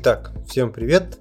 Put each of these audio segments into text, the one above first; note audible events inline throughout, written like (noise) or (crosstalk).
Итак, всем привет!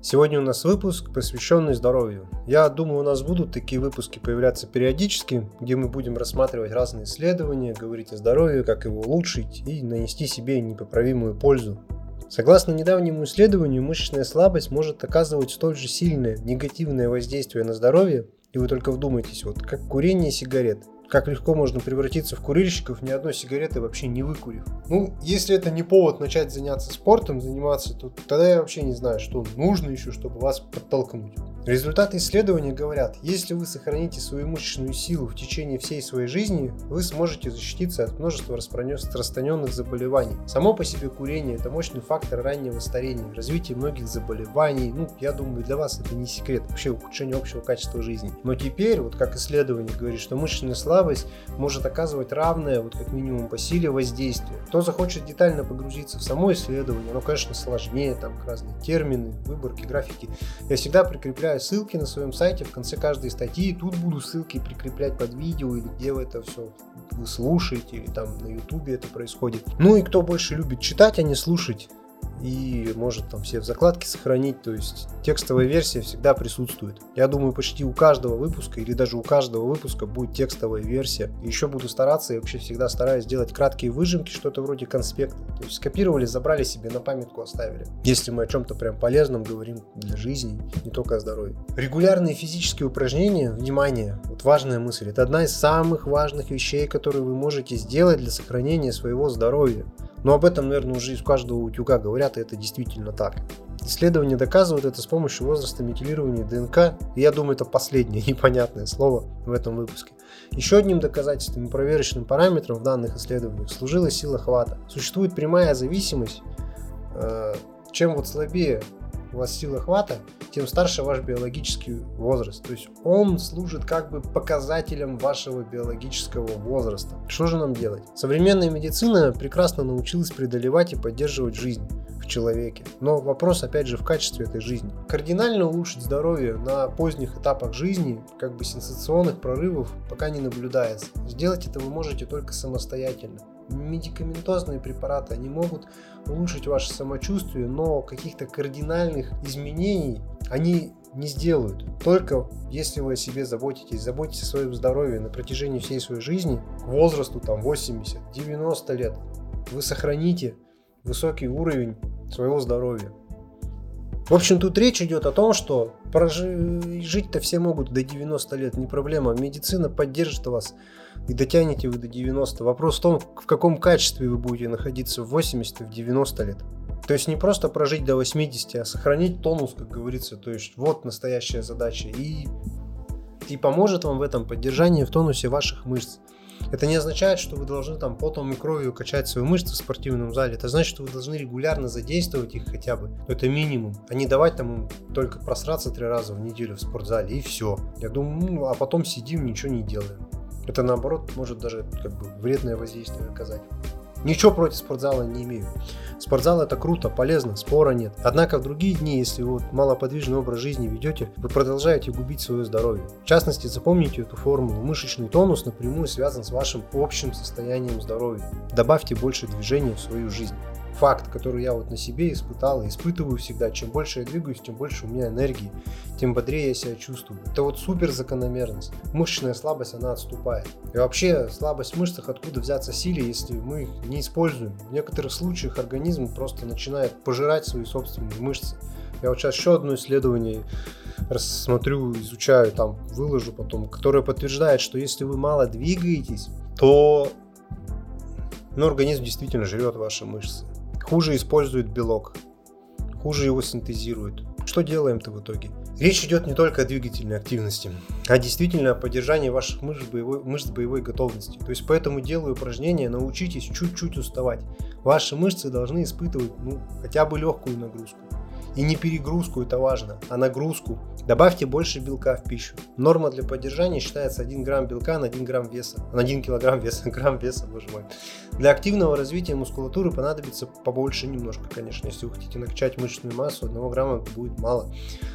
Сегодня у нас выпуск, посвященный здоровью. Я думаю, у нас будут такие выпуски появляться периодически, где мы будем рассматривать разные исследования, говорить о здоровье, как его улучшить и нанести себе непоправимую пользу. Согласно недавнему исследованию, мышечная слабость может оказывать столь же сильное негативное воздействие на здоровье, и вы только вдумайтесь, вот как курение сигарет – как легко можно превратиться в курильщиков, ни одной сигареты вообще не выкурив. Ну, если это не повод начать заняться спортом, заниматься, то тогда я вообще не знаю, что нужно еще, чтобы вас подтолкнуть. Результаты исследования говорят, если вы сохраните свою мышечную силу в течение всей своей жизни, вы сможете защититься от множества распространенных заболеваний. Само по себе курение – это мощный фактор раннего старения, развития многих заболеваний. Ну, я думаю, для вас это не секрет, вообще ухудшение общего качества жизни. Но теперь, вот как исследование говорит, что мышечная слабость может оказывать равное, вот как минимум по силе воздействия. Кто захочет детально погрузиться в само исследование, оно, конечно, сложнее, там разные термины, выборки, графики. Я всегда прикрепляю прикрепляю ссылки на своем сайте в конце каждой статьи. Тут буду ссылки прикреплять под видео или где вы это все вы слушаете, или там на ютубе это происходит. Ну и кто больше любит читать, а не слушать, и может там все в закладке сохранить, то есть текстовая версия всегда присутствует. Я думаю, почти у каждого выпуска или даже у каждого выпуска будет текстовая версия. Еще буду стараться, и вообще всегда стараюсь делать краткие выжимки, что-то вроде конспекта. То есть скопировали, забрали себе на памятку, оставили. Если мы о чем-то прям полезном говорим для жизни, не только о здоровье. Регулярные физические упражнения, внимание, вот важная мысль, это одна из самых важных вещей, которые вы можете сделать для сохранения своего здоровья. Но об этом, наверное, уже из каждого утюга говорят, и это действительно так. Исследования доказывают это с помощью возраста метилирования ДНК, и я думаю, это последнее (laughs) непонятное слово в этом выпуске. Еще одним доказательством и проверочным параметром в данных исследованиях служила сила хвата. Существует прямая зависимость, э, чем вот слабее у вас сила хвата, тем старше ваш биологический возраст. То есть он служит как бы показателем вашего биологического возраста. Что же нам делать? Современная медицина прекрасно научилась преодолевать и поддерживать жизнь в человеке. Но вопрос опять же в качестве этой жизни. Кардинально улучшить здоровье на поздних этапах жизни, как бы сенсационных прорывов пока не наблюдается. Сделать это вы можете только самостоятельно медикаментозные препараты, они могут улучшить ваше самочувствие, но каких-то кардинальных изменений они не сделают. Только если вы о себе заботитесь, заботитесь о своем здоровье на протяжении всей своей жизни, к возрасту там 80-90 лет, вы сохраните высокий уровень своего здоровья. В общем, тут речь идет о том, что жить-то все могут до 90 лет, не проблема. Медицина поддержит вас и дотянете вы до 90. Вопрос в том, в каком качестве вы будете находиться в 80 и в 90 лет. То есть не просто прожить до 80, а сохранить тонус, как говорится. То есть вот настоящая задача. И, и поможет вам в этом поддержание в тонусе ваших мышц. Это не означает, что вы должны там потом и кровью качать свои мышцы в спортивном зале. Это значит, что вы должны регулярно задействовать их хотя бы. Это минимум. А не давать там им только просраться три раза в неделю в спортзале и все. Я думаю, ну, а потом сидим, ничего не делаем. Это наоборот может даже как бы вредное воздействие оказать. Ничего против спортзала не имею. Спортзал это круто, полезно, спора нет. Однако в другие дни, если вы вот малоподвижный образ жизни ведете, вы продолжаете губить свое здоровье. В частности, запомните эту формулу. Мышечный тонус напрямую связан с вашим общим состоянием здоровья. Добавьте больше движения в свою жизнь факт, который я вот на себе испытал и испытываю всегда. Чем больше я двигаюсь, тем больше у меня энергии, тем бодрее я себя чувствую. Это вот супер закономерность. Мышечная слабость, она отступает. И вообще слабость в мышцах, откуда взяться силе, если мы их не используем. В некоторых случаях организм просто начинает пожирать свои собственные мышцы. Я вот сейчас еще одно исследование рассмотрю, изучаю, там выложу потом, которое подтверждает, что если вы мало двигаетесь, то ну, организм действительно жрет ваши мышцы хуже использует белок, хуже его синтезирует. Что делаем-то в итоге? Речь идет не только о двигательной активности, а действительно о поддержании ваших мышц боевой, мышц боевой готовности. То есть поэтому делаю упражнения, научитесь чуть-чуть уставать. Ваши мышцы должны испытывать ну, хотя бы легкую нагрузку. И не перегрузку, это важно, а нагрузку. Добавьте больше белка в пищу. Норма для поддержания считается 1 грамм белка на 1 грамм веса. На 1 килограмм веса, (laughs) грамм веса, боже мой. Для активного развития мускулатуры понадобится побольше немножко, конечно. Если вы хотите накачать мышечную массу, 1 грамма будет мало.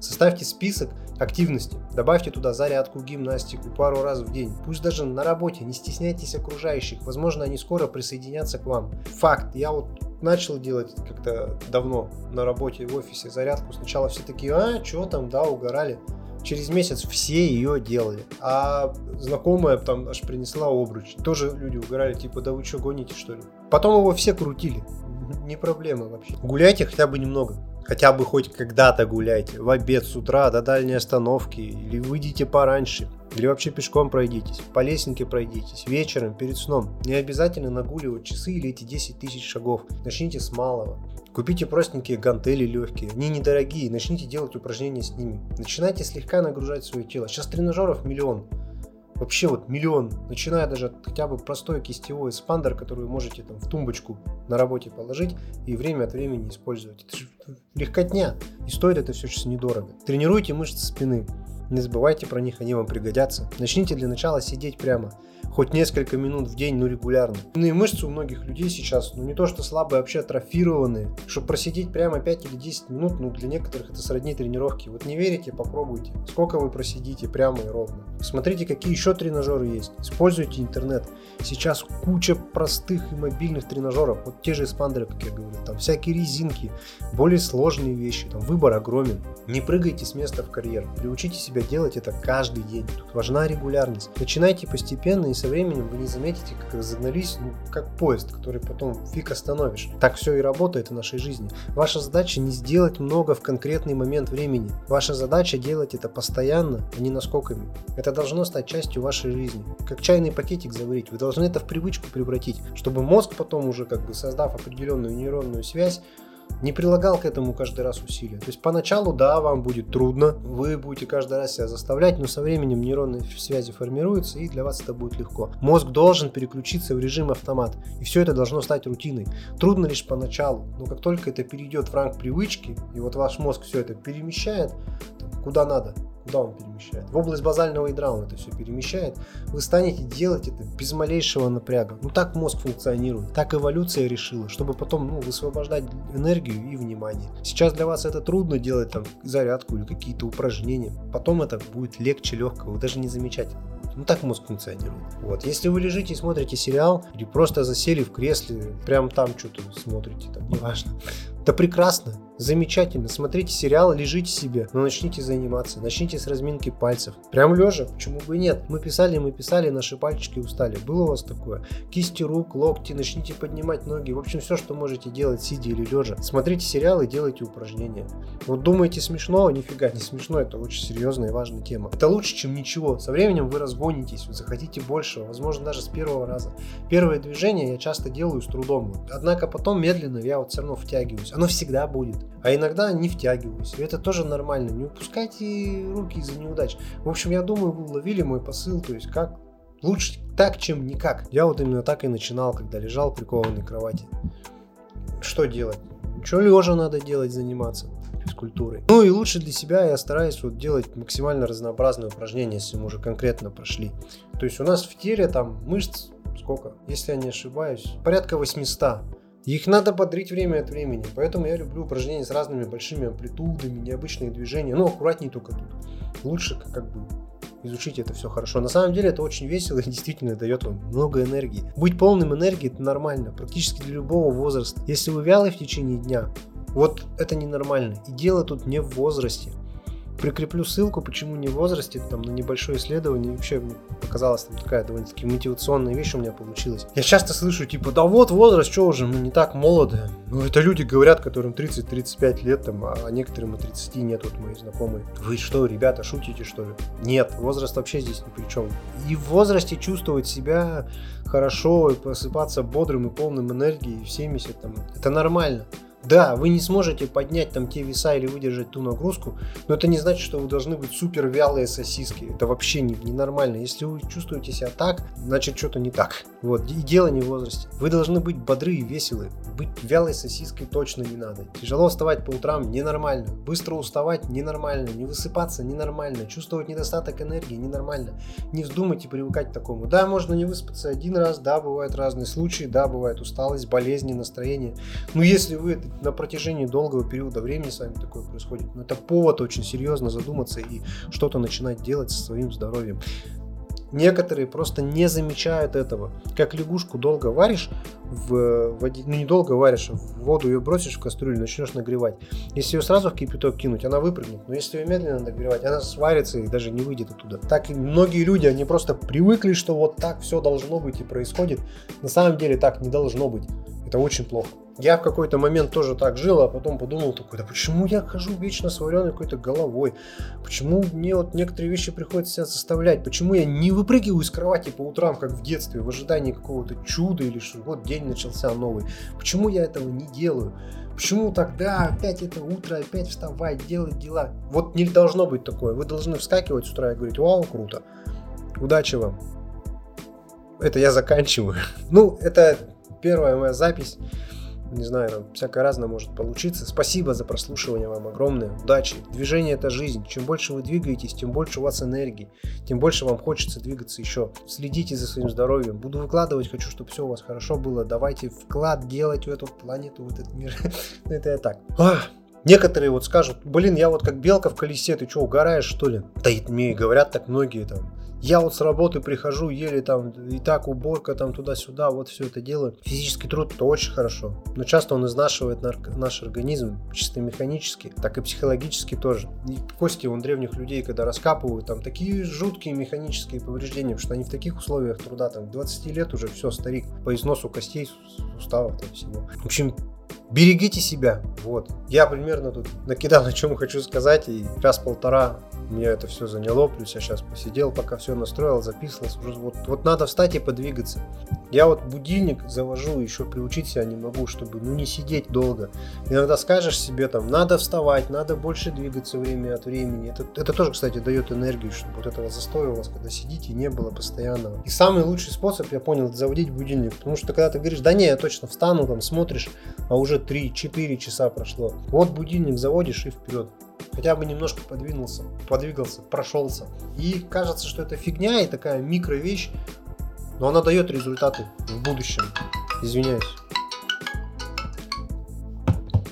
Составьте список активности. Добавьте туда зарядку, гимнастику пару раз в день. Пусть даже на работе, не стесняйтесь окружающих. Возможно, они скоро присоединятся к вам. Факт. Я вот начал делать как-то давно на работе в офисе зарядку. Сначала все такие, а, что там, да, угорали. Через месяц все ее делали. А знакомая там аж принесла обруч. Тоже люди угорали, типа, да вы что, гоните, что ли? Потом его все крутили. Не проблема вообще. Гуляйте хотя бы немного. Хотя бы хоть когда-то гуляйте. В обед, с утра, до дальней остановки. Или выйдите пораньше. Или вообще пешком пройдитесь. По лесенке пройдитесь. Вечером, перед сном. Не обязательно нагуливать часы или эти 10 тысяч шагов. Начните с малого. Купите простенькие гантели легкие, они недорогие, начните делать упражнения с ними. Начинайте слегка нагружать свое тело. Сейчас тренажеров миллион. Вообще вот миллион, начиная даже от хотя бы простой кистевой спандер, который вы можете там в тумбочку на работе положить и время от времени использовать. Это же легкотня. И стоит это все сейчас недорого. Тренируйте мышцы спины. Не забывайте про них, они вам пригодятся. Начните для начала сидеть прямо хоть несколько минут в день, ну регулярно. Иные мышцы у многих людей сейчас, ну не то что слабые, а вообще атрофированные. Чтобы просидеть прямо 5 или 10 минут, ну для некоторых это сродни тренировки. Вот не верите, попробуйте. Сколько вы просидите прямо и ровно. Смотрите, какие еще тренажеры есть. Используйте интернет. Сейчас куча простых и мобильных тренажеров. Вот те же эспандеры, как я говорю. Там всякие резинки, более сложные вещи. Там выбор огромен. Не прыгайте с места в карьер. Приучите себя делать это каждый день. Тут важна регулярность. Начинайте постепенно и со временем вы не заметите, как разогнались, ну, как поезд, который потом фиг остановишь. Так все и работает в нашей жизни. Ваша задача не сделать много в конкретный момент времени. Ваша задача делать это постоянно, а не наскоками. Это должно стать частью вашей жизни. Как чайный пакетик заварить. Вы должны это в привычку превратить, чтобы мозг потом уже, как бы создав определенную нейронную связь, не прилагал к этому каждый раз усилия. То есть поначалу, да, вам будет трудно, вы будете каждый раз себя заставлять, но со временем нейронные связи формируются, и для вас это будет легко. Мозг должен переключиться в режим автомат, и все это должно стать рутиной. Трудно лишь поначалу, но как только это перейдет в ранг привычки, и вот ваш мозг все это перемещает куда надо, куда он перемещает. В область базального ядра он это все перемещает. Вы станете делать это без малейшего напряга. Ну так мозг функционирует, так эволюция решила, чтобы потом ну, высвобождать энергию и внимание. Сейчас для вас это трудно делать там зарядку или какие-то упражнения. Потом это будет легче, легко, вы даже не замечать ну так мозг функционирует. Вот. Если вы лежите и смотрите сериал, или просто засели в кресле, прям там что-то смотрите, там, неважно. Да прекрасно, замечательно. Смотрите сериал, лежите себе, но начните заниматься. Начните с разминки пальцев. Прям лежа, почему бы и нет. Мы писали, мы писали, наши пальчики устали. Было у вас такое? Кисти рук, локти, начните поднимать ноги. В общем, все, что можете делать, сидя или лежа. Смотрите сериалы делайте упражнения. Вот думаете смешно, нифига не смешно, это очень серьезная и важная тема. Это лучше, чем ничего. Со временем вы разгонитесь, вы захотите большего, возможно, даже с первого раза. Первое движение я часто делаю с трудом. Однако потом медленно я вот все равно втягиваюсь оно всегда будет. А иногда не втягиваюсь. И это тоже нормально. Не упускайте руки из-за неудач. В общем, я думаю, вы уловили мой посыл. То есть, как лучше так, чем никак. Я вот именно так и начинал, когда лежал прикованной кровати. Что делать? Что лежа надо делать, заниматься физкультурой. Ну и лучше для себя я стараюсь вот делать максимально разнообразные упражнения, если мы уже конкретно прошли. То есть у нас в теле там мышц сколько? Если я не ошибаюсь, порядка 800. Их надо бодрить время от времени, поэтому я люблю упражнения с разными большими амплитудами, необычные движения, но аккуратнее только тут. Лучше как бы изучить это все хорошо. На самом деле это очень весело и действительно дает вам много энергии. Быть полным энергии это нормально, практически для любого возраста. Если вы вялый в течение дня, вот это ненормально. И дело тут не в возрасте. Прикреплю ссылку, почему не в возрасте, там на небольшое исследование. Вообще мне показалась там такая довольно-таки мотивационная вещь у меня получилась. Я часто слышу, типа, да вот возраст, что уже, мы не так молоды. Ну, это люди говорят, которым 30-35 лет, там, а некоторым и 30 нет, вот мои знакомые. Вы что, ребята, шутите, что ли? Нет, возраст вообще здесь ни при чем. И в возрасте чувствовать себя хорошо, и просыпаться бодрым и полным энергии в 70, там, это нормально. Да, вы не сможете поднять там те веса или выдержать ту нагрузку, но это не значит, что вы должны быть супер вялые сосиски. Это вообще не, ненормально. Если вы чувствуете себя так, значит что-то не так. Вот, и дело не в возрасте. Вы должны быть бодры и веселы. Быть вялой сосиской точно не надо. Тяжело вставать по утрам ненормально. Быстро уставать ненормально. Не высыпаться ненормально. Чувствовать недостаток энергии ненормально. Не вздумайте привыкать к такому. Да, можно не выспаться один раз, да, бывают разные случаи, да, бывает усталость, болезни, настроение. Но если вы это на протяжении долгого периода времени с вами такое происходит. Но это повод очень серьезно задуматься и что-то начинать делать со своим здоровьем. Некоторые просто не замечают этого. Как лягушку долго варишь в воде, ну не долго варишь, в воду ее бросишь в кастрюлю, начнешь нагревать. Если ее сразу в кипяток кинуть, она выпрыгнет. Но если ее медленно нагревать, она сварится и даже не выйдет оттуда. Так и многие люди, они просто привыкли, что вот так все должно быть и происходит. На самом деле так не должно быть. Это очень плохо. Я в какой-то момент тоже так жил, а потом подумал такой, да почему я хожу вечно с вареной какой-то головой? Почему мне вот некоторые вещи приходится себя заставлять? Почему я не выпрыгиваю из кровати по утрам, как в детстве, в ожидании какого-то чуда или что вот день начался новый? Почему я этого не делаю? Почему тогда опять это утро, опять вставать, делать дела? Вот не должно быть такое. Вы должны вскакивать с утра и говорить, вау, круто. Удачи вам. Это я заканчиваю. (laughs) Ну, это первая моя запись. Не знаю, там всякое разное может получиться. Спасибо за прослушивание вам огромное. Удачи. Движение это жизнь. Чем больше вы двигаетесь, тем больше у вас энергии. Тем больше вам хочется двигаться еще. Следите за своим здоровьем. Буду выкладывать, хочу, чтобы все у вас хорошо было. Давайте вклад делать в эту планету, в этот мир. (laughs) Это я так. Некоторые вот скажут, блин, я вот как белка в колесе, ты что, угораешь что ли? Да и говорят так многие там. Я вот с работы прихожу, еле там, и так уборка там туда-сюда, вот все это делаю. Физический труд это очень хорошо, но часто он изнашивает наш организм, чисто механически, так и психологически тоже. И кости у древних людей, когда раскапывают, там такие жуткие механические повреждения, что они в таких условиях труда, там, 20 лет уже все, старик, по износу костей, суставов там всего. В общем, берегите себя. Вот. Я примерно тут накидал, о чем хочу сказать, и раз-полтора меня это все заняло, плюс я сейчас посидел, пока все настроил, записывался. Вот, вот надо встать и подвигаться. Я вот будильник завожу, еще приучить себя не могу, чтобы ну не сидеть долго. Иногда скажешь себе там, надо вставать, надо больше двигаться время от времени. Это, это тоже, кстати, дает энергию, чтобы вот этого застоя у вас, когда сидите, не было постоянного. И самый лучший способ, я понял, это заводить будильник. Потому что когда ты говоришь, да не, я точно встану, там смотришь, а уже 3-4 часа прошло. Вот будильник заводишь и вперед хотя бы немножко подвинулся, подвигался, прошелся. И кажется, что это фигня и такая микро вещь, но она дает результаты в будущем. Извиняюсь.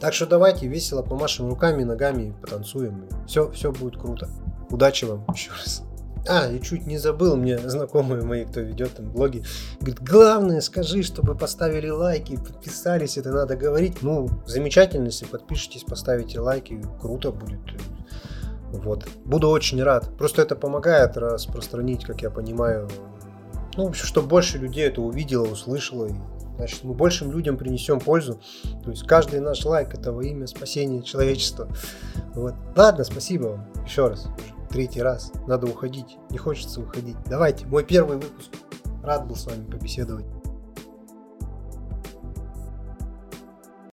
Так что давайте весело помашем руками, ногами, потанцуем. Все, все будет круто. Удачи вам еще раз. А, и чуть не забыл, мне знакомые мои, кто ведет там блоги, говорит, главное, скажи, чтобы поставили лайки, подписались, это надо говорить. Ну, замечательно, если подпишитесь, поставите лайки, круто будет. Вот. Буду очень рад. Просто это помогает распространить, как я понимаю, ну, чтобы больше людей это увидело, услышало. И, значит, мы большим людям принесем пользу. То есть каждый наш лайк это во имя спасения человечества. Вот. Ладно, спасибо вам еще раз третий раз. Надо уходить. Не хочется уходить. Давайте, мой первый выпуск. Рад был с вами побеседовать.